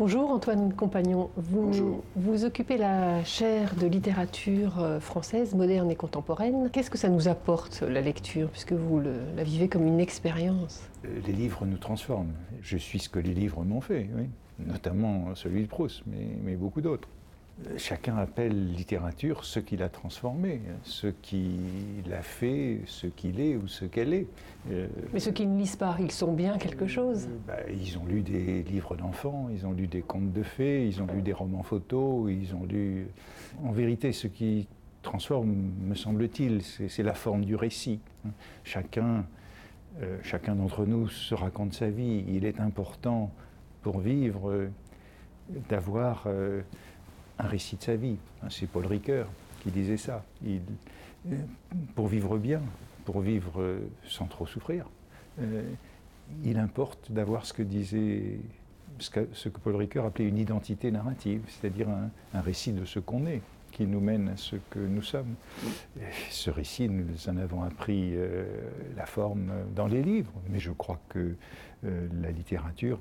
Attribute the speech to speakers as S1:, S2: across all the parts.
S1: Bonjour Antoine Compagnon, vous,
S2: Bonjour.
S1: vous occupez la chaire de littérature euh, française moderne et contemporaine. Qu'est-ce que ça nous apporte la lecture puisque vous le- la vivez comme une expérience?
S2: Euh, Les livres nous transforment. Je suis ce que les livres m'ont fait, oui. notamment celui de Proust, mais, mais beaucoup d'autres. Euh, Chacun appelle littérature ce qui l'a transformé, ce qui l'a fait, ce qu'il est ou ce qu'elle est. Euh,
S1: Mais ceux qui ne lisent pas, ils sont bien quelque chose.
S2: bah, ils ont lu des livres d'enfants, ils ont lu des contes de fées, ils ont lu des romans photos, ils ont lu... En vérité, ce qui transforme, me semble-t-il, c'est la forme du récit. Chacun, euh, chacun d'entre nous se raconte sa vie. Il est important pour vivre euh, d'avoir euh, un récit de sa vie. C'est Paul Ricoeur qui disait ça. Euh, pour vivre bien, pour vivre euh, sans trop souffrir, euh, il importe d'avoir ce que disait, ce que, Paul Ricoeur appelait une identité narrative, c'est-à-dire un, récit de ce qu'on est, qui nous mène à ce que nous sommes. Ce récit, nous en avons appris la forme dans les livres, mais je crois que la littérature,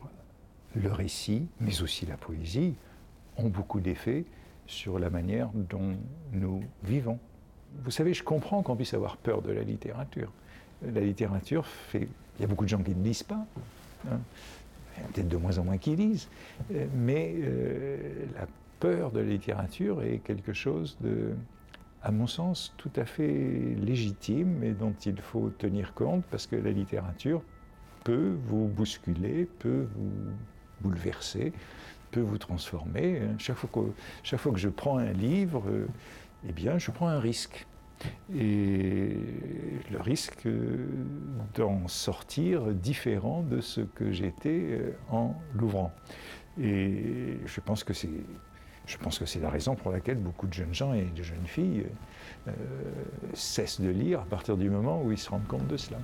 S2: le récit, mais aussi la poésie, ont beaucoup d'effets sur la manière dont nous vivons. Vous savez, je comprends qu'on puisse avoir peur de la littérature. La littérature fait... Il y a beaucoup de gens qui ne lisent pas. hein. Il y a peut-être de moins en moins qui lisent. Euh, Mais euh, la peur de la littérature est quelque chose de, à mon sens, tout à fait légitime et dont il faut tenir compte parce que la littérature peut vous bousculer, peut vous bouleverser, peut vous transformer. Chaque fois que, chaque fois que je prends un livre, euh, eh bien, je prends un risque. Et le risque euh, d'en sortir différent de ce que j'étais euh, en l'ouvrant. Et je pense que c'est je pense que c'est la raison pour laquelle beaucoup de jeunes gens et de jeunes filles cessent de lire à partir du moment où ils se rendent compte de cela.